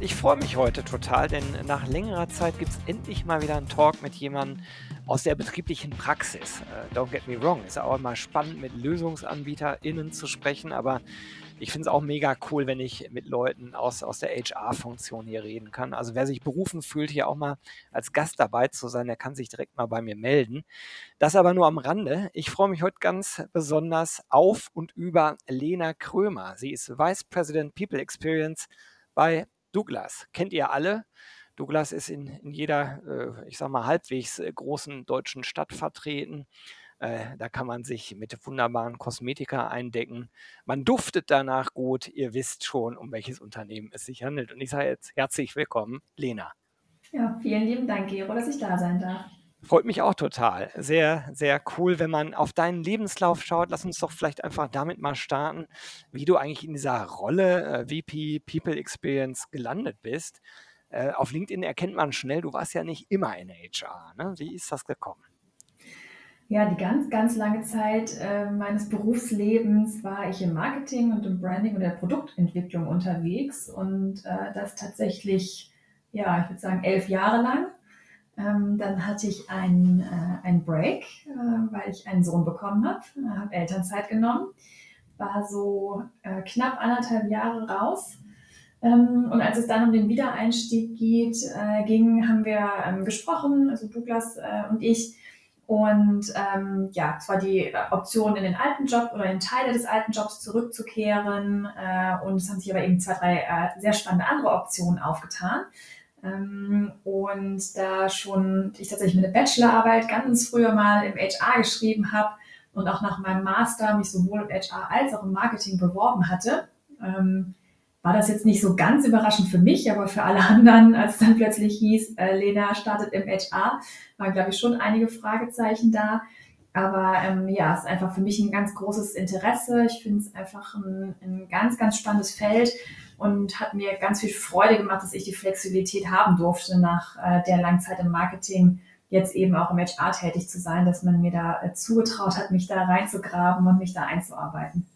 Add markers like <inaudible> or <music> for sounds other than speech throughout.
Ich freue mich heute total, denn nach längerer Zeit gibt es endlich mal wieder einen Talk mit jemandem aus der betrieblichen Praxis. Uh, don't get me wrong, ist auch immer spannend mit LösungsanbieterInnen zu sprechen, aber ich finde es auch mega cool, wenn ich mit Leuten aus, aus der HR-Funktion hier reden kann. Also wer sich berufen fühlt, hier auch mal als Gast dabei zu sein, der kann sich direkt mal bei mir melden. Das aber nur am Rande. Ich freue mich heute ganz besonders auf und über Lena Krömer. Sie ist Vice President People Experience bei Douglas. Kennt ihr alle? Douglas ist in, in jeder, äh, ich sag mal, halbwegs äh, großen deutschen Stadt vertreten. Äh, da kann man sich mit wunderbaren Kosmetika eindecken. Man duftet danach gut. Ihr wisst schon, um welches Unternehmen es sich handelt. Und ich sage jetzt herzlich willkommen, Lena. Ja, vielen lieben Dank, Gero, dass ich da sein darf. Freut mich auch total. Sehr, sehr cool, wenn man auf deinen Lebenslauf schaut. Lass uns doch vielleicht einfach damit mal starten, wie du eigentlich in dieser Rolle äh, VP People Experience gelandet bist. Äh, auf LinkedIn erkennt man schnell, du warst ja nicht immer in HR. Ne? Wie ist das gekommen? Ja, die ganz, ganz lange Zeit äh, meines Berufslebens war ich im Marketing und im Branding und der Produktentwicklung unterwegs und äh, das tatsächlich, ja, ich würde sagen, elf Jahre lang. Ähm, dann hatte ich einen, äh, einen Break, äh, weil ich einen Sohn bekommen habe, äh, habe Elternzeit genommen, war so äh, knapp anderthalb Jahre raus. Ähm, und als es dann um den Wiedereinstieg geht, ging, haben wir ähm, gesprochen, also Douglas und ich, und ähm, ja, zwar die Option in den alten Job oder in Teile des alten Jobs zurückzukehren. Äh, und es haben sich aber eben zwei, drei äh, sehr spannende andere Optionen aufgetan. Ähm, und da schon ich tatsächlich eine Bachelorarbeit ganz früher mal im HR geschrieben habe und auch nach meinem Master mich sowohl im HR als auch im Marketing beworben hatte, ähm, war das jetzt nicht so ganz überraschend für mich, aber für alle anderen, als es dann plötzlich hieß, äh, Lena startet im HR, waren, glaube ich, schon einige Fragezeichen da. Aber ähm, ja, es ist einfach für mich ein ganz großes Interesse. Ich finde es einfach ein, ein ganz, ganz spannendes Feld und hat mir ganz viel Freude gemacht, dass ich die Flexibilität haben durfte, nach äh, der langen Zeit im Marketing jetzt eben auch im HR tätig zu sein, dass man mir da äh, zugetraut hat, mich da reinzugraben und mich da einzuarbeiten.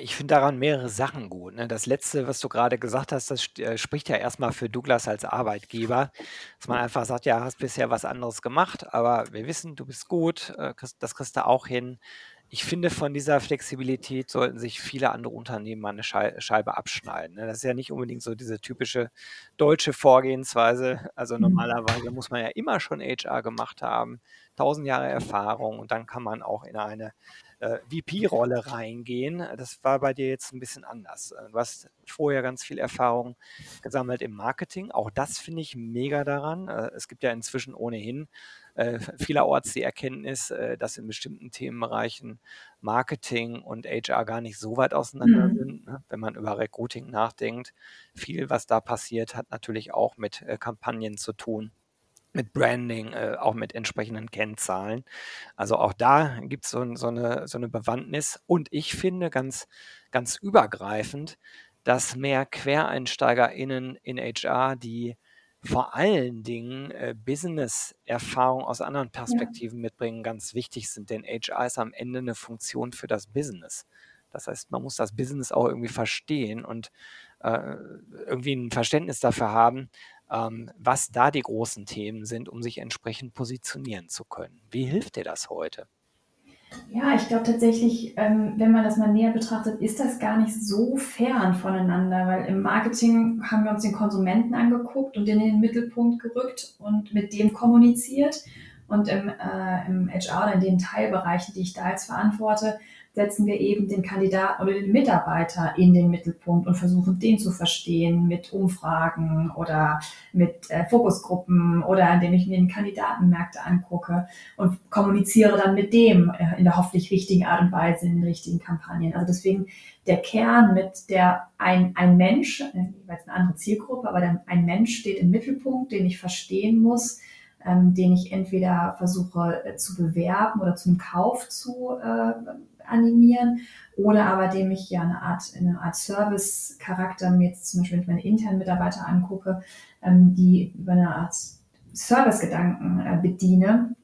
Ich finde daran mehrere Sachen gut. Ne? Das Letzte, was du gerade gesagt hast, das äh, spricht ja erstmal für Douglas als Arbeitgeber, dass man einfach sagt, ja, hast bisher was anderes gemacht, aber wir wissen, du bist gut, äh, das kriegst du auch hin. Ich finde, von dieser Flexibilität sollten sich viele andere Unternehmen mal eine Scheibe abschneiden. Ne? Das ist ja nicht unbedingt so diese typische deutsche Vorgehensweise. Also mhm. normalerweise muss man ja immer schon HR gemacht haben, tausend Jahre Erfahrung und dann kann man auch in eine äh, VP-Rolle reingehen. Das war bei dir jetzt ein bisschen anders. Äh, du hast vorher ganz viel Erfahrung gesammelt im Marketing. Auch das finde ich mega daran. Äh, es gibt ja inzwischen ohnehin äh, vielerorts die Erkenntnis, äh, dass in bestimmten Themenbereichen Marketing und HR gar nicht so weit auseinander mhm. sind. Ne? Wenn man über Recruiting nachdenkt, viel, was da passiert, hat natürlich auch mit äh, Kampagnen zu tun mit Branding, äh, auch mit entsprechenden Kennzahlen. Also auch da gibt so, so, eine, so eine Bewandtnis. Und ich finde ganz, ganz übergreifend, dass mehr QuereinsteigerInnen in HR, die vor allen Dingen äh, Business-Erfahrung aus anderen Perspektiven ja. mitbringen, ganz wichtig sind. Denn HR ist am Ende eine Funktion für das Business. Das heißt, man muss das Business auch irgendwie verstehen und äh, irgendwie ein Verständnis dafür haben, ähm, was da die großen Themen sind, um sich entsprechend positionieren zu können. Wie hilft dir das heute? Ja, ich glaube tatsächlich, ähm, wenn man das mal näher betrachtet, ist das gar nicht so fern voneinander, weil im Marketing haben wir uns den Konsumenten angeguckt und in den Mittelpunkt gerückt und mit dem kommuniziert. Und im, äh, im HR oder in den Teilbereichen, die ich da jetzt verantworte, setzen wir eben den Kandidaten oder den Mitarbeiter in den Mittelpunkt und versuchen, den zu verstehen mit Umfragen oder mit äh, Fokusgruppen oder indem ich mir den Kandidatenmärkte angucke und kommuniziere dann mit dem äh, in der hoffentlich richtigen Art und Weise in den richtigen Kampagnen. Also deswegen der Kern mit der ein, ein Mensch, äh, jeweils eine andere Zielgruppe, aber der, ein Mensch steht im Mittelpunkt, den ich verstehen muss, ähm, den ich entweder versuche äh, zu bewerben oder zum Kauf zu äh, animieren oder aber dem ich ja eine Art, eine Art Service-Charakter mir jetzt zum Beispiel, wenn ich meine internen Mitarbeiter angucke, ähm, die über eine Art Service-Gedanken äh, bediene,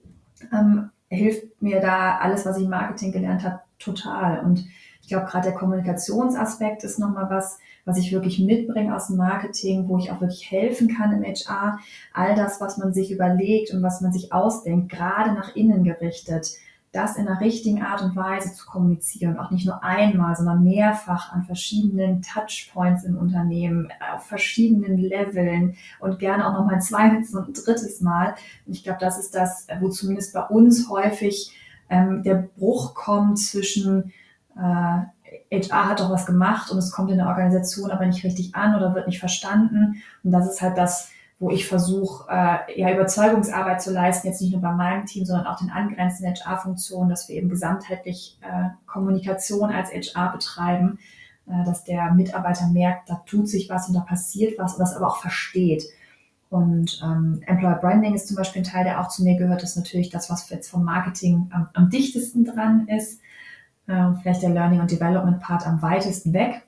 ähm, hilft mir da alles, was ich im Marketing gelernt habe, total. Und glaube, gerade der Kommunikationsaspekt ist nochmal was, was ich wirklich mitbringe aus dem Marketing, wo ich auch wirklich helfen kann im HR. All das, was man sich überlegt und was man sich ausdenkt, gerade nach innen gerichtet, das in der richtigen Art und Weise zu kommunizieren. Auch nicht nur einmal, sondern mehrfach an verschiedenen Touchpoints im Unternehmen, auf verschiedenen Leveln und gerne auch nochmal ein zweites und ein drittes Mal. Und ich glaube, das ist das, wo zumindest bei uns häufig ähm, der Bruch kommt zwischen äh, HR hat doch was gemacht und es kommt in der Organisation aber nicht richtig an oder wird nicht verstanden. Und das ist halt das, wo ich versuche, äh, ja, Überzeugungsarbeit zu leisten, jetzt nicht nur bei meinem Team, sondern auch den angrenzenden HR-Funktionen, dass wir eben gesamtheitlich äh, Kommunikation als HR betreiben, äh, dass der Mitarbeiter merkt, da tut sich was und da passiert was und das aber auch versteht. Und ähm, Employer Branding ist zum Beispiel ein Teil, der auch zu mir gehört, das ist natürlich das, was jetzt vom Marketing am, am dichtesten dran ist äh, vielleicht der Learning und Development Part am weitesten weg.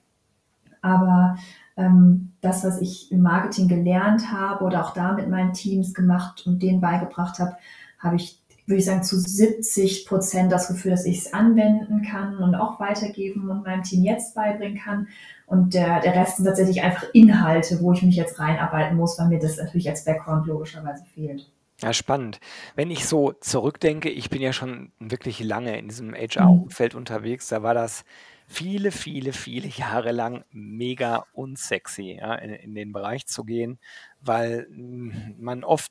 Aber ähm, das, was ich im Marketing gelernt habe oder auch da mit meinen Teams gemacht und denen beigebracht habe, habe ich, würde ich sagen, zu 70 Prozent das Gefühl, dass ich es anwenden kann und auch weitergeben und meinem Team jetzt beibringen kann. Und der, der Rest sind tatsächlich einfach Inhalte, wo ich mich jetzt reinarbeiten muss, weil mir das natürlich als Background logischerweise fehlt. Ja, spannend. Wenn ich so zurückdenke, ich bin ja schon wirklich lange in diesem HR-Umfeld mhm. unterwegs, da war das viele, viele, viele Jahre lang mega unsexy, ja, in, in den Bereich zu gehen, weil hm, man oft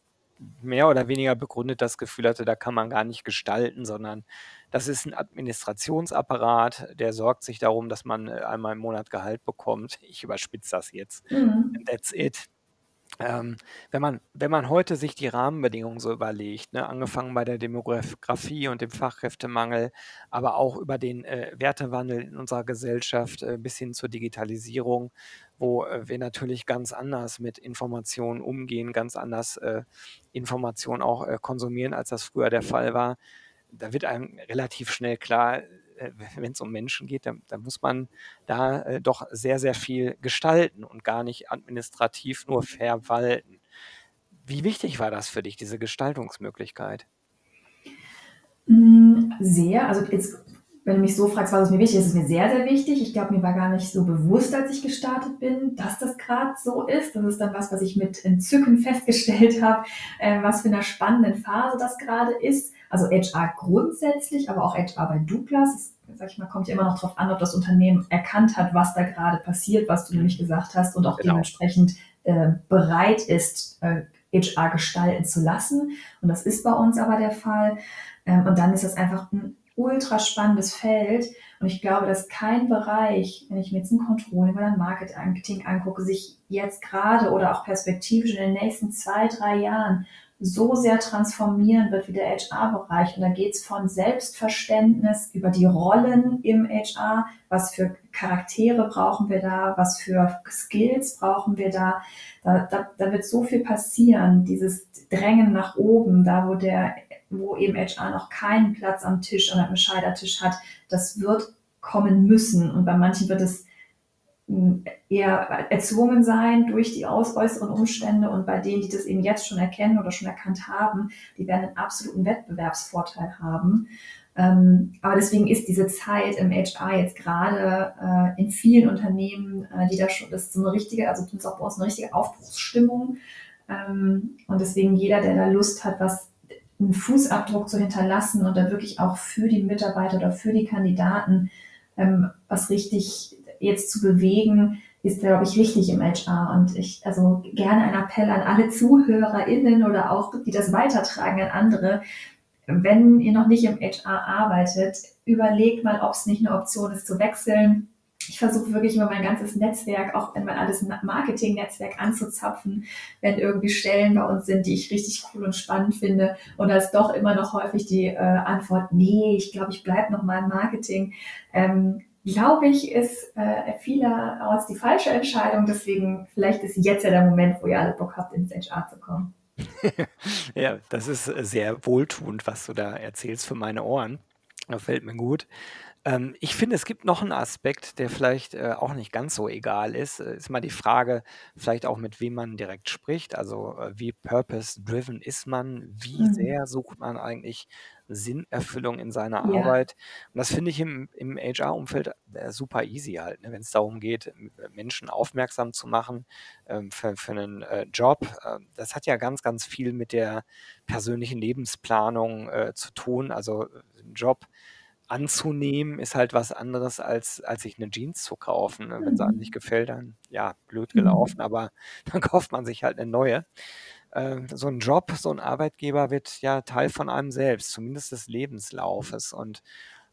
mehr oder weniger begründet das Gefühl hatte, da kann man gar nicht gestalten, sondern das ist ein Administrationsapparat, der sorgt sich darum, dass man äh, einmal im Monat Gehalt bekommt. Ich überspitze das jetzt. Mhm. That's it. Ähm, wenn man wenn man heute sich die Rahmenbedingungen so überlegt, ne, angefangen bei der Demografie und dem Fachkräftemangel, aber auch über den, äh, Wertewandel in unserer Gesellschaft, äh, bis hin zur Digitalisierung, wo, äh, wir natürlich ganz anders mit Informationen umgehen, ganz anders, äh, Informationen auch, äh, konsumieren, als das früher der Fall war. Da wird einem relativ schnell klar wenn es um Menschen geht, dann, dann muss man da äh, doch sehr, sehr viel gestalten und gar nicht administrativ nur verwalten. Wie wichtig war das für dich, diese Gestaltungsmöglichkeit? Hm, sehr. Also jetzt, wenn du mich so fragst, was ist mir wichtig, ist es mir sehr, sehr wichtig. Ich glaube, mir war gar nicht so bewusst, als ich gestartet bin, dass das gerade so ist. Das ist dann was, was ich mit Entzücken <laughs> festgestellt habe, äh, was für eine spannende Phase das gerade ist. Also HR grundsätzlich, aber auch HR bei Douglas. Das, sag ich mal, kommt ja immer noch darauf an, ob das Unternehmen erkannt hat, was da gerade passiert, was du nämlich gesagt hast und auch genau. dementsprechend äh, bereit ist, äh, HR gestalten zu lassen. Und das ist bei uns aber der Fall. Ähm, und dann ist das einfach ein ultra spannendes Feld. Und ich glaube, dass kein Bereich, wenn ich mir jetzt ein Controlling oder ein Marketing angucke, sich jetzt gerade oder auch perspektivisch in den nächsten zwei, drei Jahren so sehr transformieren wird wie der HR-Bereich. Und da geht es von Selbstverständnis über die Rollen im HR, was für Charaktere brauchen wir da, was für Skills brauchen wir da. Da, da, da wird so viel passieren, dieses Drängen nach oben, da wo der, wo eben HR noch keinen Platz am Tisch oder am Scheidertisch hat, das wird kommen müssen. Und bei manchen wird es eher erzwungen sein durch die äußeren Umstände und bei denen, die das eben jetzt schon erkennen oder schon erkannt haben, die werden einen absoluten Wettbewerbsvorteil haben. Ähm, aber deswegen ist diese Zeit im HR jetzt gerade äh, in vielen Unternehmen, äh, die da schon, das ist so eine richtige, also tut auch bei uns eine richtige Aufbruchsstimmung. Ähm, und deswegen jeder, der da Lust hat, was einen Fußabdruck zu hinterlassen und dann wirklich auch für die Mitarbeiter oder für die Kandidaten ähm, was richtig jetzt zu bewegen, ist, glaube ich, wichtig im HR. Und ich, also gerne ein Appell an alle ZuhörerInnen oder auch, die das weitertragen an andere. Wenn ihr noch nicht im HR arbeitet, überlegt mal, ob es nicht eine Option ist, zu wechseln. Ich versuche wirklich immer mein ganzes Netzwerk, auch wenn mein alles Marketing-Netzwerk anzuzapfen, wenn irgendwie Stellen bei uns sind, die ich richtig cool und spannend finde. Und da ist doch immer noch häufig die äh, Antwort, nee, ich glaube, ich bleibe noch mal im Marketing. Ähm, glaube ich, ist äh, vielerorts die falsche Entscheidung. Deswegen vielleicht ist jetzt ja der Moment, wo ihr alle Bock habt, ins HR zu kommen. <laughs> Ja, das ist, sehr wohltuend, was du da erzählst für meine Ohren. Gefällt mir gut. Ähm, ich finde, es gibt noch 'n Aspekt, der vielleicht, äh, auch nicht ganz so egal ist. Äh, ist mal die Frage, vielleicht auch mit wem man direkt spricht. Also, äh, wie purpose driven ist man? Wie Mhm. sehr sucht man eigentlich Sinnerfüllung in seiner Ja. Arbeit? Und das finde ich im im HR-Umfeld, äh, super easy halt, ne, wenn's darum geht, M Menschen aufmerksam zu machen, ähm, für für 'nen, äh, Job. Ähm, das hat ja ganz, ganz viel mit der persönlichen Lebensplanung, äh, zu tun. Also, äh, 'n Job anzunehmen ist halt was anderes, als als sich 'ne Jeans zu kaufen, ne? Wenn sie einem nicht Mhm. gefällt, dann, ja, blöd Mhm. gelaufen, aber <laughs> dann kauft man sich halt 'ne neue. Ähm, so 'n Job, so 'n Arbeitgeber wird ja Teil von einem selbst, zumindest des Lebenslaufes. Und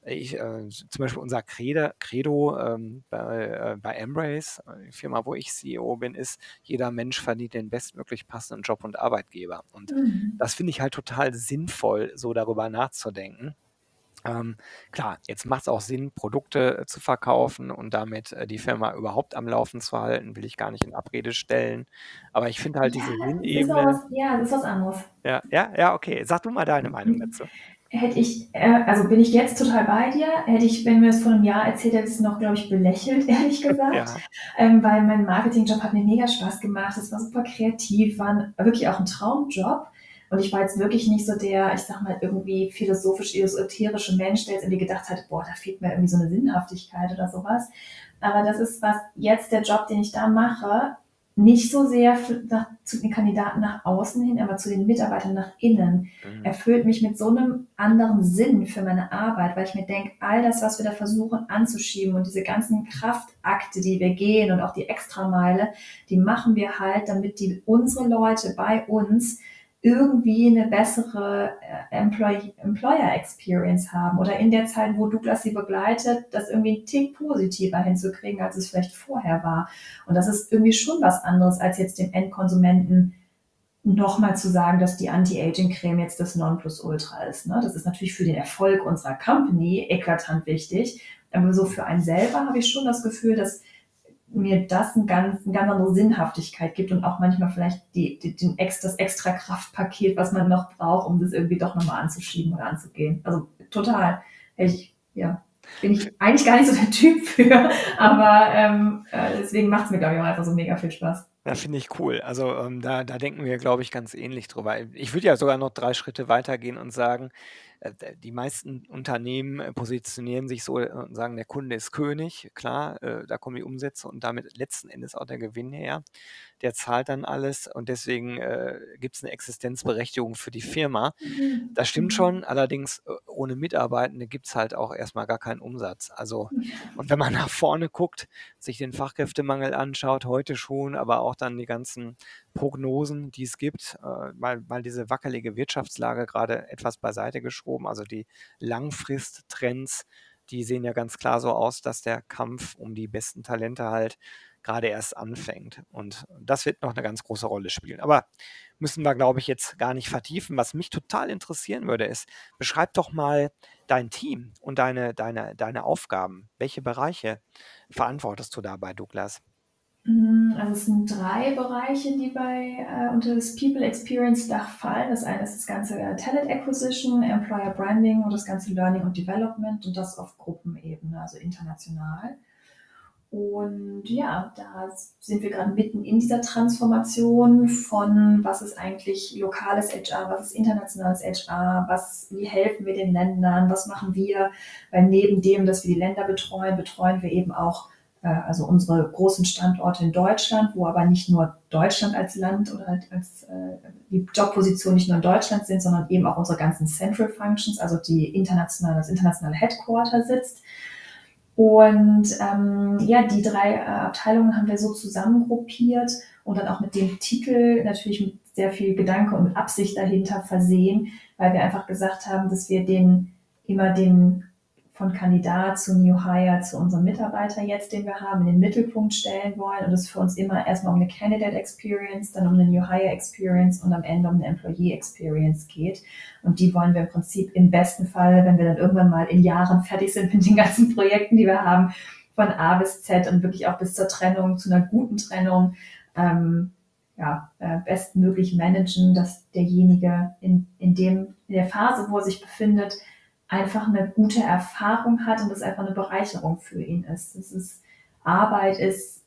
ich, äh zum Beispiel unser Crede Credo, ähm, bei äh, bei Embrace, äh, die Firma, wo ich CEO bin, ist: „Jeder Mensch verdient den bestmöglich passenden Job und Arbeitgeber.“ Und Mhm. das finde ich halt total sinnvoll, so darüber nachzudenken. Ähm, klar, jetzt macht's auch Sinn, Produkte, äh, zu verkaufen und damit, äh, die Firma überhaupt am Laufen zu halten, will ich gar nicht in Abrede stellen. Aber ich finde halt Ja, diese es auch Sinnebene was ja, es ist was anderes. Ja, ja, ja, okay. Sag du mal deine Meinung Mhm. dazu. Hätte ich äh, also bin ich jetzt total bei dir. Hätte ich wenn mir das vor 'nem Jahr erzählt hättest, noch, glaube ich, belächelt, <laughs> ehrlich gesagt. Ja. Ähm, weil mein Marketingjob hat mir mega Spaß gemacht. Es war super kreativ, war wirklich auch 'n Traumjob. Und ich war jetzt wirklich nicht so der, ich sage mal, irgendwie philosophisch-esoterische Mensch, der jetzt irgendwie gedacht hat: „Boah, da fehlt mir irgendwie so 'ne Sinnhaftigkeit“ oder so was. Aber das ist was jetzt der Job, den ich da mache, nicht so sehr für nach zu den Kandidaten nach außen hin, aber zu den Mitarbeitern nach innen, Mhm. erfüllt mich mit so 'nem anderen Sinn für meine Arbeit, weil ich mir denke: „All das, was wir da versuchen anzuschieben und diese ganzen Kraftakte, die wir gehen und auch die Extrameile, die machen wir halt, damit die unsere Leute bei uns irgendwie 'ne bessere, äh, Employ Employer Experience haben oder in der Zeit, wo Douglas sie begleitet, das irgendwie 'n Tick positiver hinzukriegen, als es vielleicht vorher war.“ Und das ist irgendwie schon was anderes, als jetzt dem Endkonsumenten noch mal zu sagen, dass die Anti-Aging-Creme jetzt das Nonplusultra ist, ne? Das ist natürlich für den Erfolg unserer Company eklatant wichtig. Aber so für einen selber habe ich schon das Gefühl, dass mir das 'n ganz 'n ganz andere Sinnhaftigkeit gibt und auch manchmal vielleicht die die den Ex das Extra-Kraftpaket, was man noch braucht, um das irgendwie doch noch mal anzuschieben oder anzugehen. Also, total. Ich ja, bin ich eigentlich gar nicht so der Typ für, <laughs> aber, ähm, äh, deswegen macht's mir, glaube ich, auch einfach so mega viel Spaß. Ja, finde ich cool. Also, ähm, da da denken wir, glaube ich, ganz ähnlich drüber. Ich würde ja sogar noch 3 Schritte weitergehen und sagen, äh, die meisten Unternehmen, äh, positionieren sich so, äh, und sagen: „Der Kunde ist König.“ Klar, äh, da kommen die Umsätze und damit letzten Endes auch der Gewinn her. Der zahlt dann alles und deswegen, äh, gibt's 'ne Existenzberechtigung für die Firma. Das stimmt schon, allerdings, ohne Mitarbeitende gibt's halt auch erst mal gar keinen Umsatz. Also und wenn man nach vorne guckt, sich den Fachkräftemangel anschaut, heute schon, aber auch dann die ganzen Prognosen, die es gibt, äh, mal mal diese wackelige Wirtschaftslage grade etwas beiseite geschoben. Also, die Langfristtrends, die sehen ja ganz klar so aus, dass der Kampf um die besten Talente halt grade erst anfängt. Und das wird noch 'ne ganz große Rolle spielen. Aber müssen wir, glaube ich, jetzt gar nicht vertiefen. Was mich total interessieren würde, ist, beschreib doch mal dein Team und deine deine deine Aufgaben. Welche Bereiche verantwortest du da bei Douglas? Hm, also, es sind 3 Bereiche, die bei äh, unter das People Experience Dach fallen. Das eine ist das ganze, äh, Talent Acquisition, Employer Branding und das ganze Learning und Development und das auf Gruppenebene, also international. Und ja, da sind wir grad mitten in dieser Transformation von: Was ist eigentlich lokales HR, was ist internationales HR, was wie helfen wir den Ländern, was machen wir? Weil neben dem, dass wir die Länder betreuen, betreuen wir eben auch, also unsere großen Standorte in Deutschland, wo aber nicht nur Deutschland als Land oder halt als, äh die Jobpositionen nicht nur in Deutschland sind, sondern eben auch unsere ganzen Central Functions, also die internationale das internationale Headquarter sitzt. Und, ähm, ja, die 3, äh, Abteilungen haben wir so zusammengruppiert und dann auch mit dem Titel natürlich mit sehr viel Gedanke und Absicht dahinter versehen, weil wir einfach gesagt haben, dass wir den immer den von Kandidat zu New Hire zu unserem Mitarbeiter jetzt, den wir haben, in den Mittelpunkt stellen wollen und es für uns immer erst mal um 'ne Candidate Experience, dann um 'ne New Hire Experience und am Ende um 'ne Employee Experience geht. Und die wollen wir im Prinzip im besten Fall, wenn wir dann irgendwann mal in Jahren fertig sind mit den ganzen Projekten, die wir haben, von A bis Z und wirklich auch bis zur Trennung, zu 'ner guten Trennung, ähm, ja, äh, bestmöglich managen, dass derjenige in, in, dem, in der Phase, wo er sich befindet, einfach eine gute Erfahrung hat und das einfach eine Bereicherung für ihn ist. Das ist Arbeit ist,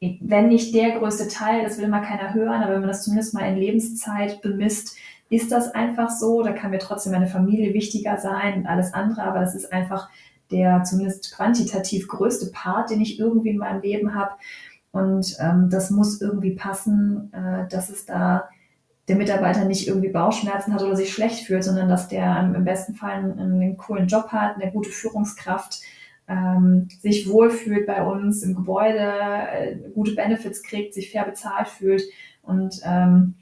wenn nicht der größte Teil, das will mal keiner hören, aber wenn man das zumindest mal in Lebenszeit bemisst, ist das einfach so. Da kann mir trotzdem meine Familie wichtiger sein und alles andere, aber das ist einfach der zumindest quantitativ größte Part, den ich irgendwie in meinem Leben habe. Und ähm, das muss irgendwie passen, äh, dass es da der Mitarbeiter nicht irgendwie Bauchschmerzen hat oder sich schlecht fühlt, sondern dass der im besten Fall einen, einen coolen Job hat, eine gute Führungskraft, ähm, sich wohlfühlt bei uns im Gebäude, äh, gute Benefits kriegt, sich fair bezahlt fühlt und ähm,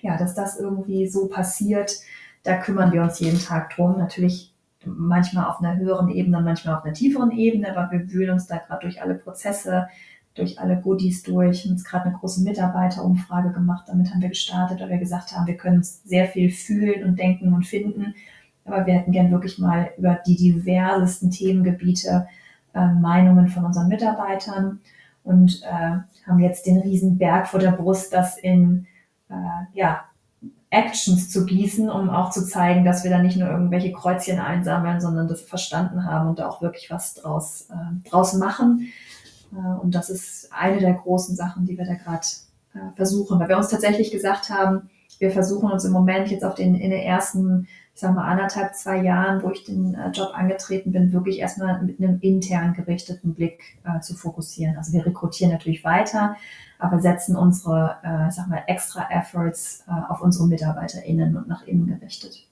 ja, dass das irgendwie so passiert, da kümmern wir uns jeden Tag drum. Natürlich manchmal auf einer höheren Ebene, manchmal auf einer tieferen Ebene, aber wir wühlen uns da gerade durch alle Prozesse, durch alle Goodies durch. Wir haben jetzt gerade eine große Mitarbeiterumfrage gemacht. Damit haben wir gestartet, weil wir gesagt haben, wir können uns sehr viel fühlen und denken und finden. Aber wir hätten gern wirklich mal über die diversesten Themengebiete äh, Meinungen von unseren Mitarbeitern und äh, haben jetzt den riesen Berg vor der Brust, das in äh, ja, Actions zu gießen, um auch zu zeigen, dass wir da nicht nur irgendwelche Kreuzchen einsammeln, sondern das verstanden haben und da auch wirklich was draus, äh, draus machen. Äh, und das ist eine der großen Sachen, die wir da gerade äh, versuchen, weil wir uns tatsächlich gesagt haben, wir versuchen uns im Moment jetzt auf den, in den ersten, ich sag mal, anderthalb, zwei Jahren, wo ich den äh, Job angetreten bin, wirklich erstmal mit einem intern gerichteten Blick zu fokussieren. Also wir rekrutieren natürlich weiter, aber setzen unsere, ich sag mal, extra Efforts auf unsere MitarbeiterInnen und nach innen gerichtet.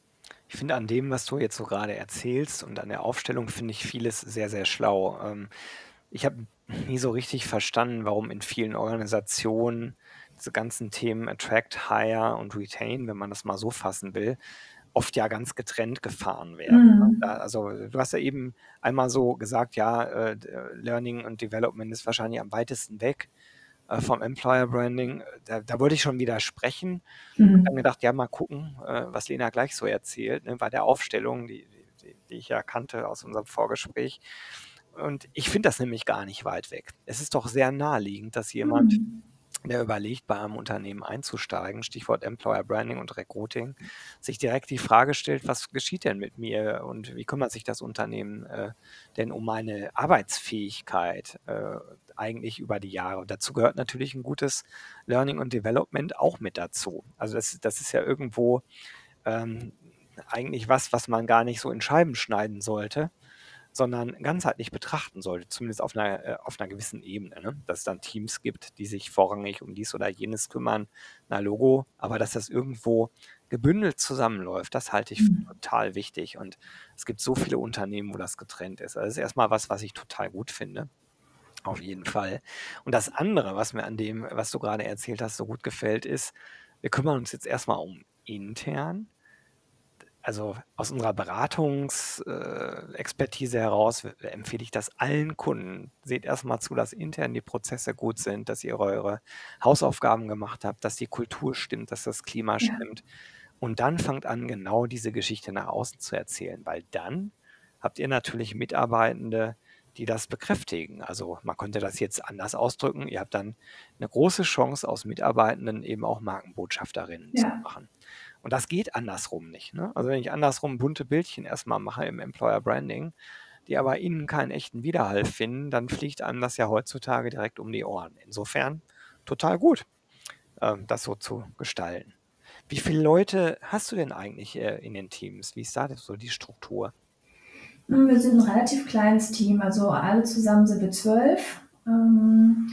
Ich finde an dem, was du jetzt so gerade erzählst und an der Aufstellung finde ich vieles sehr, sehr schlau. Ähm, ich habe nie so richtig verstanden, warum in vielen Organisationen diese ganzen Themen Attract, Hire und Retain, wenn man das mal so fassen will, oft ja ganz getrennt gefahren werden. Ne? Mhm. Also du hast ja eben einmal so gesagt, ja, äh, Learning und Development ist wahrscheinlich am weitesten weg äh, vom Employer Branding. Da, da wollte ich schon widersprechen mhm. und dann gedacht, ja, mal gucken, äh, was Lena gleich so erzählt, ne, bei der Aufstellung, die, die, die ich ja kannte aus unserem Vorgespräch. Und ich finde das nämlich gar nicht weit weg. Es ist doch sehr naheliegend, dass jemand, mhm. der überlegt, bei einem Unternehmen einzusteigen, Stichwort Employer Branding und Recruiting, sich direkt die Frage stellt, was geschieht denn mit mir und wie kümmert sich das Unternehmen äh, denn um meine Arbeitsfähigkeit äh, eigentlich über die Jahre? Und dazu gehört natürlich ein gutes Learning und Development auch mit dazu. Also das, das ist ja irgendwo ähm, eigentlich was, was man gar nicht so in Scheiben schneiden sollte sondern ganzheitlich betrachten sollte, zumindest auf einer, äh, auf einer gewissen Ebene. Ne? Dass es dann Teams gibt, die sich vorrangig um dies oder jenes kümmern, na Logo, aber dass das irgendwo gebündelt zusammenläuft, das halte ich für mhm. total wichtig. Und es gibt so viele Unternehmen, wo das getrennt ist. Also das ist erstmal was, was ich total gut finde. Auf jeden Fall. Und das andere, was mir an dem, was du gerade erzählt hast, so gut gefällt, ist, wir kümmern uns jetzt erstmal um intern also aus unserer Beratungsexpertise äh, heraus empfehle ich das allen Kunden. Seht erstmal zu, dass intern die Prozesse gut sind, dass ihr eure Hausaufgaben gemacht habt, dass die Kultur stimmt, dass das Klima ja. stimmt. Und dann fangt an, genau diese Geschichte nach außen zu erzählen, weil dann habt ihr natürlich Mitarbeitende, die das bekräftigen. Also man könnte das jetzt anders ausdrücken. Ihr habt dann eine große Chance, aus Mitarbeitenden eben auch Markenbotschafterinnen ja. zu machen. Und das geht andersrum nicht. Ne? Also wenn ich andersrum bunte Bildchen erstmal mache im Employer Branding, die aber innen keinen echten Widerhall finden, dann fliegt einem das ja heutzutage direkt um die Ohren. Insofern total gut, ähm, das so zu gestalten. Wie viele Leute hast du denn eigentlich äh, in den Teams? Wie ist da so die Struktur? Wir sind ein relativ kleines Team, also alle zusammen sind wir zwölf ähm,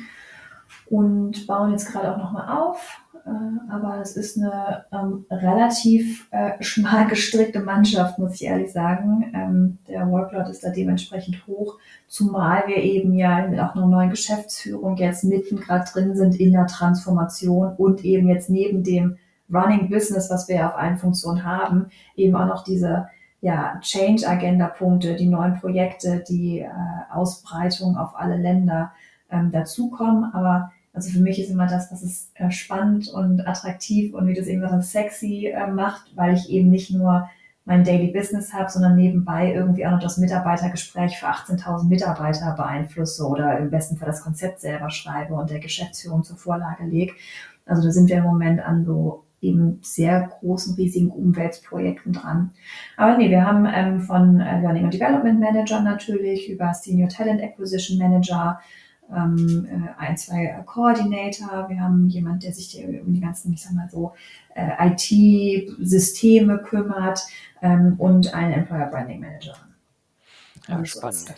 und bauen jetzt gerade auch nochmal auf. Äh, aber es ist eine ähm, relativ äh, <laughs> schmal gestrickte Mannschaft, muss ich ehrlich sagen. Ähm, der Workload ist da dementsprechend hoch, zumal wir eben ja mit auch einer neuen Geschäftsführung jetzt mitten gerade drin sind in der Transformation und eben jetzt neben dem Running Business, was wir ja auf allen Funktionen haben, eben auch noch diese ja, Change-Agenda-Punkte, die neuen Projekte, die äh, Ausbreitung auf alle Länder ähm, dazukommen. Aber also für mich ist immer das, was es äh, spannend und attraktiv und wie du es eben gesagt sexy äh, macht, weil ich eben nicht nur mein Daily Business habe, sondern nebenbei irgendwie auch noch das Mitarbeitergespräch für 18.000 Mitarbeiter beeinflusse oder im besten Fall das Konzept selber schreibe und der Geschäftsführung zur Vorlage lege. Also da sind wir im Moment an so eben sehr großen, riesigen Umweltprojekten dran. Aber nee, wir haben ähm, von äh, Learning and Development Manager natürlich über Senior Talent Acquisition Manager, ähm, äh, ein, zwei Coordinator, wir haben jemand, der sich um die ganzen, ich sag mal so, äh, IT-Systeme kümmert ähm, und einen Employer Branding Manager. Ja, also spannend.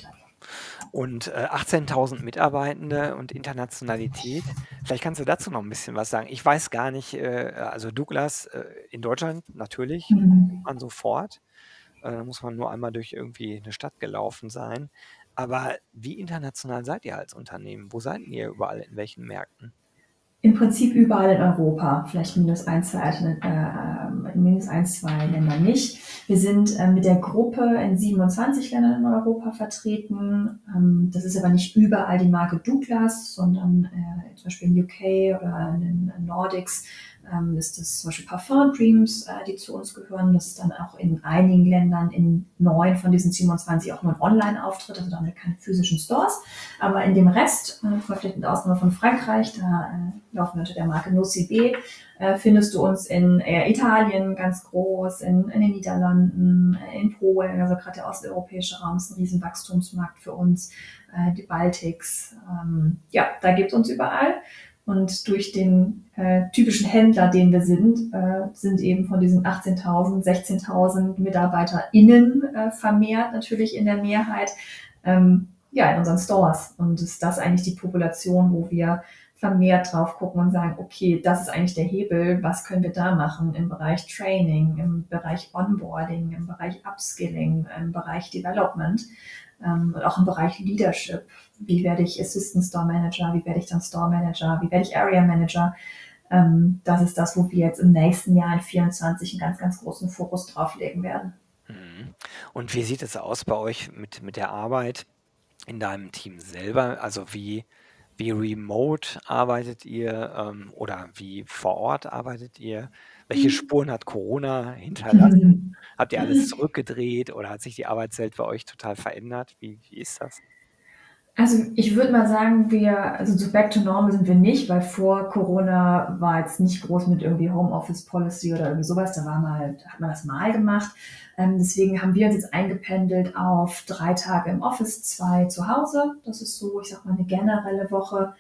Und äh, 18.000 Mitarbeitende und Internationalität. Vielleicht kannst du dazu noch ein bisschen was sagen. Ich weiß gar nicht, äh, also Douglas äh, in Deutschland natürlich, mhm. man sofort. Äh, da muss man nur einmal durch irgendwie eine Stadt gelaufen sein. Aber wie international seid ihr als Unternehmen? Wo seid ihr überall? In welchen Märkten? Im Prinzip überall in Europa, vielleicht minus ein, zwei, äh, minus ein, zwei Länder nicht. Wir sind äh, mit der Gruppe in 27 Ländern in Europa vertreten. Ähm, das ist aber nicht überall die Marke Douglas, sondern äh, zum Beispiel in UK oder in den Nordics ähm, ist das zum Beispiel Parfum Dreams, äh, die zu uns gehören. Das ist dann auch in einigen Ländern, in neun von diesen 27 auch nur ein Online-Auftritt, also damit keine physischen Stores. Aber in dem Rest, äh, vielleicht mit Ausnahme von Frankreich, da äh, laufen wir unter der Marke NoCB, äh, findest du uns in äh, Italien ganz groß, in, in den Niederlanden, äh, in Polen, also gerade der osteuropäische Raum ist ein riesen Wachstumsmarkt für uns, äh, die Baltics. Ähm, ja, da gibt es uns überall. Und durch den äh, typischen Händler, den wir sind, äh, sind eben von diesen 18.000, 16.000 MitarbeiterInnen äh, vermehrt natürlich in der Mehrheit, ähm, ja, in unseren Stores. Und ist das eigentlich die Population, wo wir vermehrt drauf gucken und sagen, okay, das ist eigentlich der Hebel, was können wir da machen im Bereich Training, im Bereich Onboarding, im Bereich Upskilling, im Bereich Development ähm, und auch im Bereich Leadership. Wie werde ich Assistant Store Manager? Wie werde ich dann Store Manager? Wie werde ich Area Manager? Ähm, das ist das, wo wir jetzt im nächsten Jahr in 24 einen ganz, ganz großen Fokus drauf legen werden. Mhm. Und wie sieht es aus bei euch mit, mit der Arbeit in deinem Team selber? Also wie, wie remote arbeitet ihr ähm, oder wie vor Ort arbeitet ihr? Welche mhm. Spuren hat Corona hinterlassen? Habt ihr alles zurückgedreht oder hat sich die Arbeitswelt bei euch total verändert? Wie, wie ist das? Also ich würde mal sagen, wir, also so back to normal sind wir nicht, weil vor Corona war jetzt nicht groß mit irgendwie Homeoffice Policy oder irgendwie sowas. Da war mal, da hat man das mal gemacht. Ähm, deswegen haben wir uns jetzt eingependelt auf drei Tage im Office, zwei zu Hause. Das ist so, ich sag mal, eine generelle Woche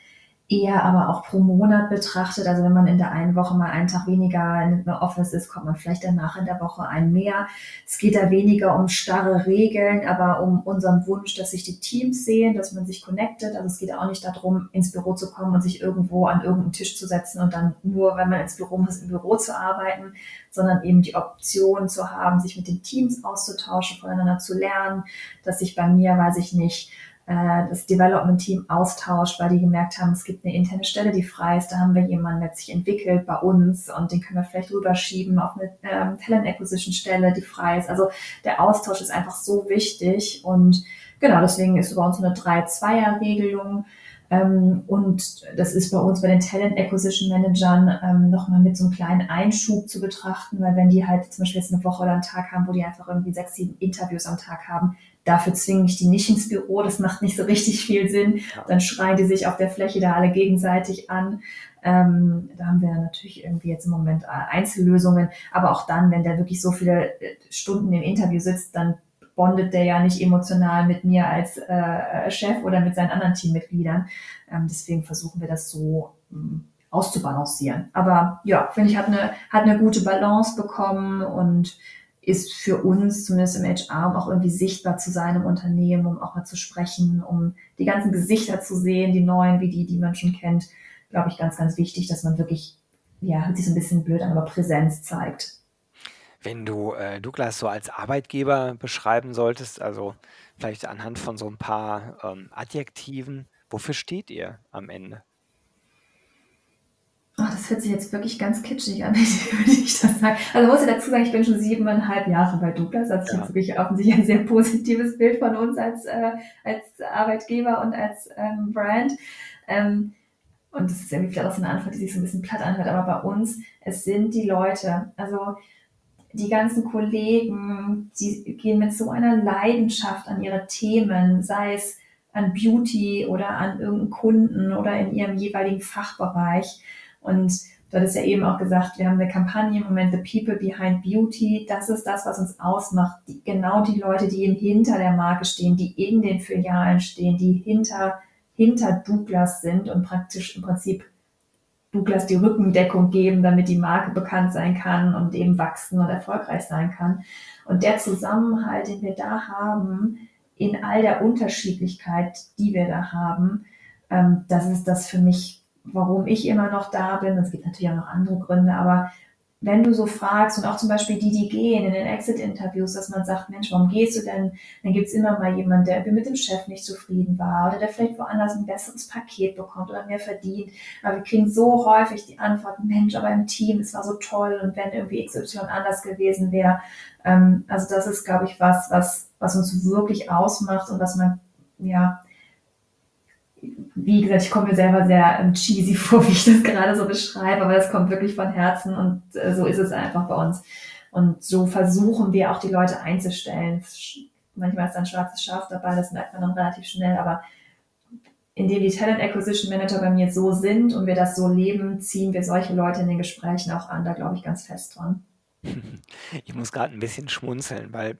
eher aber auch pro Monat betrachtet. Also wenn man in der einen Woche mal einen Tag weniger in der Office ist, kommt man vielleicht danach in der Woche einen mehr. Es geht da weniger um starre Regeln, aber um unseren Wunsch, dass sich die Teams sehen, dass man sich connectet. Also es geht auch nicht darum, ins Büro zu kommen und sich irgendwo an irgendeinen Tisch zu setzen und dann nur, wenn man ins Büro muss, im Büro zu arbeiten, sondern eben die Option zu haben, sich mit den Teams auszutauschen, voneinander zu lernen, dass sich bei mir, weiß ich nicht, äh, das Development-Team austauscht, weil die gemerkt haben, es gibt eine interne Stelle, die frei ist. Da haben wir jemanden, der sich entwickelt bei uns und den können wir vielleicht rüberschieben auf eine ähm, Talent Acquisition Stelle, die frei ist. Also der Austausch ist einfach so wichtig und genau deswegen ist bei uns eine 3-2er-Regelung. Ähm, und das ist bei uns bei den Talent Acquisition Managern ähm, nochmal mit so einem kleinen Einschub zu betrachten, weil wenn die halt zum Beispiel jetzt eine Woche oder einen Tag haben, wo die einfach irgendwie sechs, sieben Interviews am Tag haben, Dafür zwinge ich die nicht ins Büro, das macht nicht so richtig viel Sinn. Dann schreien die sich auf der Fläche da alle gegenseitig an. Ähm, da haben wir natürlich irgendwie jetzt im Moment äh, Einzellösungen, aber auch dann, wenn der wirklich so viele äh, Stunden im Interview sitzt, dann bondet der ja nicht emotional mit mir als äh, Chef oder mit seinen anderen Teammitgliedern. Ähm, deswegen versuchen wir das so ähm, auszubalancieren. Aber ja, finde ich, hat eine, hat eine gute Balance bekommen und ist für uns, zumindest im HR, um auch irgendwie sichtbar zu sein im Unternehmen, um auch mal zu sprechen, um die ganzen Gesichter zu sehen, die neuen, wie die, die man schon kennt, glaube ich, ganz, ganz wichtig, dass man wirklich, ja, hört sich so ein bisschen blöd an, aber Präsenz zeigt. Wenn du äh, Douglas so als Arbeitgeber beschreiben solltest, also vielleicht anhand von so ein paar ähm, Adjektiven, wofür steht ihr am Ende? Das hört sich jetzt wirklich ganz kitschig an, <laughs> wenn ich das sage. Also muss ich dazu sagen, ich bin schon siebeneinhalb Jahre bei Douglas. Also ich ja. habe wirklich offensichtlich ein sehr positives Bild von uns als, äh, als Arbeitgeber und als ähm, Brand. Ähm, und das ist irgendwie vielleicht auch so eine Antwort, die sich so ein bisschen platt anhört, aber bei uns, es sind die Leute. Also die ganzen Kollegen, die gehen mit so einer Leidenschaft an ihre Themen, sei es an Beauty oder an irgendeinen Kunden oder in ihrem jeweiligen Fachbereich. Und du hattest ja eben auch gesagt, wir haben eine Kampagne im Moment, The People Behind Beauty. Das ist das, was uns ausmacht. Die, genau die Leute, die eben hinter der Marke stehen, die in den Filialen stehen, die hinter, hinter Douglas sind und praktisch im Prinzip Douglas die Rückendeckung geben, damit die Marke bekannt sein kann und eben wachsen und erfolgreich sein kann. Und der Zusammenhalt, den wir da haben, in all der Unterschiedlichkeit, die wir da haben, ähm, das ist das für mich, warum ich immer noch da bin. Es gibt natürlich auch noch andere Gründe, aber wenn du so fragst und auch zum Beispiel die, die gehen in den Exit-Interviews, dass man sagt, Mensch, warum gehst du denn? Dann gibt's immer mal jemanden, der mit dem Chef nicht zufrieden war oder der vielleicht woanders ein besseres Paket bekommt oder mehr verdient. Aber wir kriegen so häufig die Antwort, Mensch, aber im Team, es war so toll und wenn irgendwie XY anders gewesen wäre. Ähm, also das ist, glaube ich, was, was, was uns wirklich ausmacht und was man, ja, wie gesagt, ich komme mir selber sehr ähm, cheesy <laughs> vor, wie ich das gerade so beschreibe, aber es kommt wirklich von Herzen und äh, so ist es einfach bei uns. Und so versuchen wir auch die Leute einzustellen. Manchmal ist ein schwarzes Schaf dabei, das merkt man dann relativ schnell, aber indem die Talent Acquisition Manager bei mir so sind und wir das so leben, ziehen wir solche Leute in den Gesprächen auch an. Da glaube ich ganz fest dran. <laughs> Ich muss gerade ein bisschen schmunzeln, weil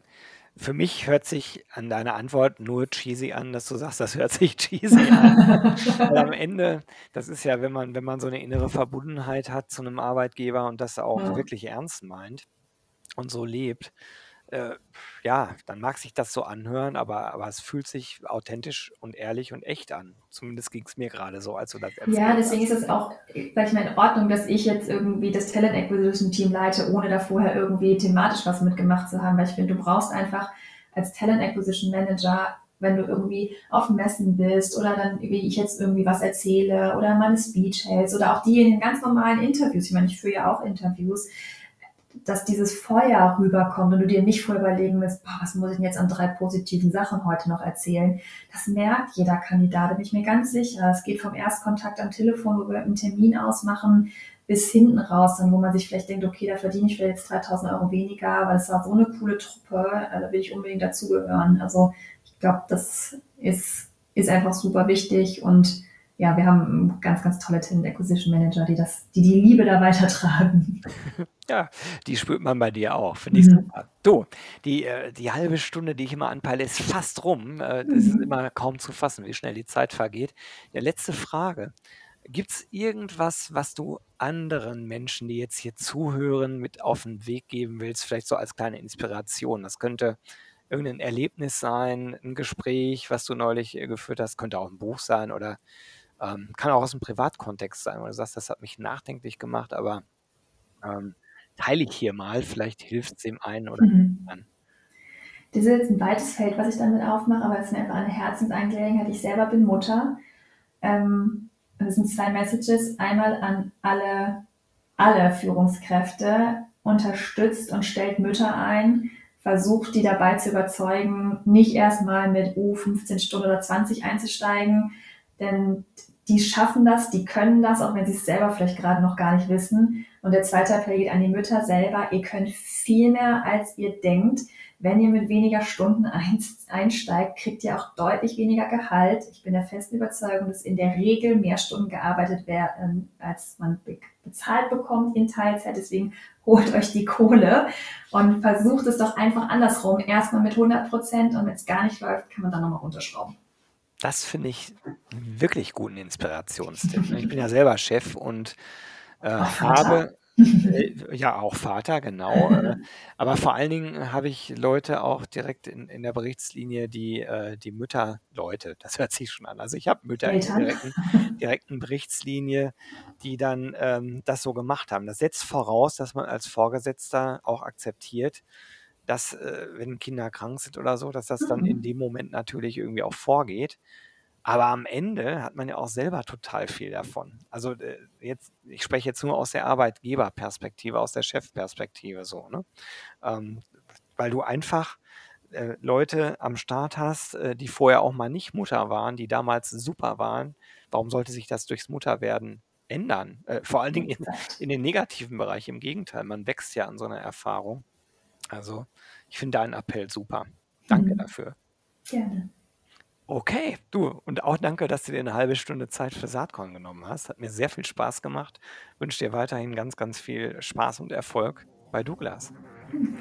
für mich hört sich an deiner Antwort nur cheesy an, dass du sagst, das hört sich <laughs> cheesy an. Weil am Ende, das ist ja, wenn man, wenn man so eine innere Verbundenheit hat zu einem Arbeitgeber und das auch Ja. wirklich ernst meint und so lebt, äh, ja, dann mag sich das so anhören, aber, aber es fühlt sich authentisch und ehrlich und echt an. Zumindest ging es mir gerade so, als du das Ja, erzählt deswegen hast. ist es auch, sag ich mal, in Ordnung, dass ich jetzt irgendwie das Talent Acquisition Team leite, ohne da vorher irgendwie thematisch was mitgemacht zu haben, weil ich finde, du brauchst einfach als Talent Acquisition Manager, wenn du irgendwie auf Messen bist oder dann, wie ich jetzt irgendwie was erzähle oder meine Speech hältst oder auch die in den ganz normalen Interviews, ich meine, ich führe ja auch Interviews, dass dieses Feuer rüberkommt und du dir nicht vorher überlegen musst, boah, was muss ich denn jetzt an drei positiven Sachen heute noch erzählen. Das merkt jeder Kandidat, da bin ich mir ganz sicher. Es geht vom Erstkontakt am Telefon, wo wir einen Termin ausmachen, bis hinten raus, dann, wo man sich vielleicht denkt, okay, da verdiene ich vielleicht jetzt 3000 Euro weniger, weil es war so eine coole Truppe, äh, da will ich unbedingt dazugehören. Also ich glaube, das ist, ist einfach super wichtig und ja, wir haben ganz, ganz tolle Talent Acquisition Manager, die das, die die Liebe da weitertragen. <laughs> Ja, die spürt man bei dir auch, finde ich Mhm. super. Du, die, äh, die halbe Stunde, die ich immer anpeile, ist fast rum. Äh, das ist Mhm. immer kaum zu fassen, wie schnell die Zeit vergeht. Ja, letzte Frage. Gibt es irgendwas, was du anderen Menschen, die jetzt hier zuhören, mit auf den Weg geben willst, vielleicht so als kleine Inspiration? Das könnte irgendein Erlebnis sein, ein Gespräch, was du neulich äh, geführt hast, könnte auch ein Buch sein oder ähm, kann auch aus dem Privatkontext sein, wo du sagst, das hat mich nachdenklich gemacht, aber ähm, teile ich hier mal, vielleicht hilft es dem einen oder Mhm. anderen. Das ist jetzt ein weites Feld, was ich damit aufmache, aber es ist mir einfach eine Herzensangelegenheit. Ich selber bin Mutter. Ähm, das sind zwei Messages. Einmal an alle, alle Führungskräfte. Unterstützt und stellt Mütter ein. Versucht, die dabei zu überzeugen, nicht erstmal mit oh, 15 Stunden oder 20 einzusteigen, denn die schaffen das, die können das, auch wenn sie es selber vielleicht gerade noch gar nicht wissen. Und der zweite Appell geht an die Mütter selber. Ihr könnt viel mehr, als ihr denkt. Wenn ihr mit weniger Stunden einsteigt, kriegt ihr auch deutlich weniger Gehalt. Ich bin der festen Überzeugung, dass in der Regel mehr Stunden gearbeitet werden, als man bezahlt bekommt in Teilzeit. Deswegen holt euch die Kohle und versucht es doch einfach andersrum. Erstmal mit 100 Prozent und wenn es gar nicht läuft, kann man dann nochmal runterschrauben. Das finde ich wirklich guten Inspirationstipp. Ich bin ja selber Chef und äh, habe äh, ja auch Vater, genau. Äh, <laughs> aber vor allen Dingen habe ich Leute auch direkt in, in der Berichtslinie, die äh, die Mütterleute, das hört sich schon an. Also ich habe Mütter Eltern. in der direkten, <laughs> direkten Berichtslinie, die dann ähm, das so gemacht haben. Das setzt voraus, dass man als Vorgesetzter auch akzeptiert, dass, äh, wenn Kinder krank sind oder so, dass das dann in Mhm. dem Moment natürlich irgendwie auch vorgeht. Aber am Ende hat man ja auch selber total viel davon. Also äh, jetzt, ich spreche jetzt nur aus der Arbeitgeberperspektive, aus der Chefperspektive so, ne? Ähm, weil du einfach äh, Leute am Start hast, äh, die vorher auch mal nicht Mutter waren, die damals super waren. Warum sollte sich das durchs Mutterwerden ändern? Äh, vor allen Dingen in, in den negativen Bereich. Im Gegenteil, man wächst ja an so einer Erfahrung. Also, ich finde deinen Appell super. Danke Mhm. dafür. Gerne. Okay, du und auch danke, dass du dir 'ne halbe Stunde Zeit für Saatkorn genommen hast. Hat mir sehr viel Spaß gemacht. Wünsche dir weiterhin ganz, ganz viel Spaß und Erfolg bei Douglas.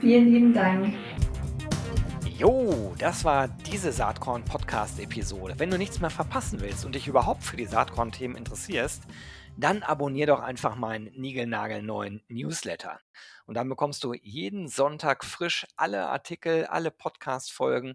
Vielen lieben Dank. Jo, das war diese Saatkorn-Podcast-Episode. Wenn du nichts mehr verpassen willst und dich überhaupt für die Saatkorn-Themen interessierst, dann abonnier doch einfach meinen niegelnagelneuen Newsletter. Und dann bekommst du jeden Sonntag frisch alle Artikel, alle Podcast-Folgen,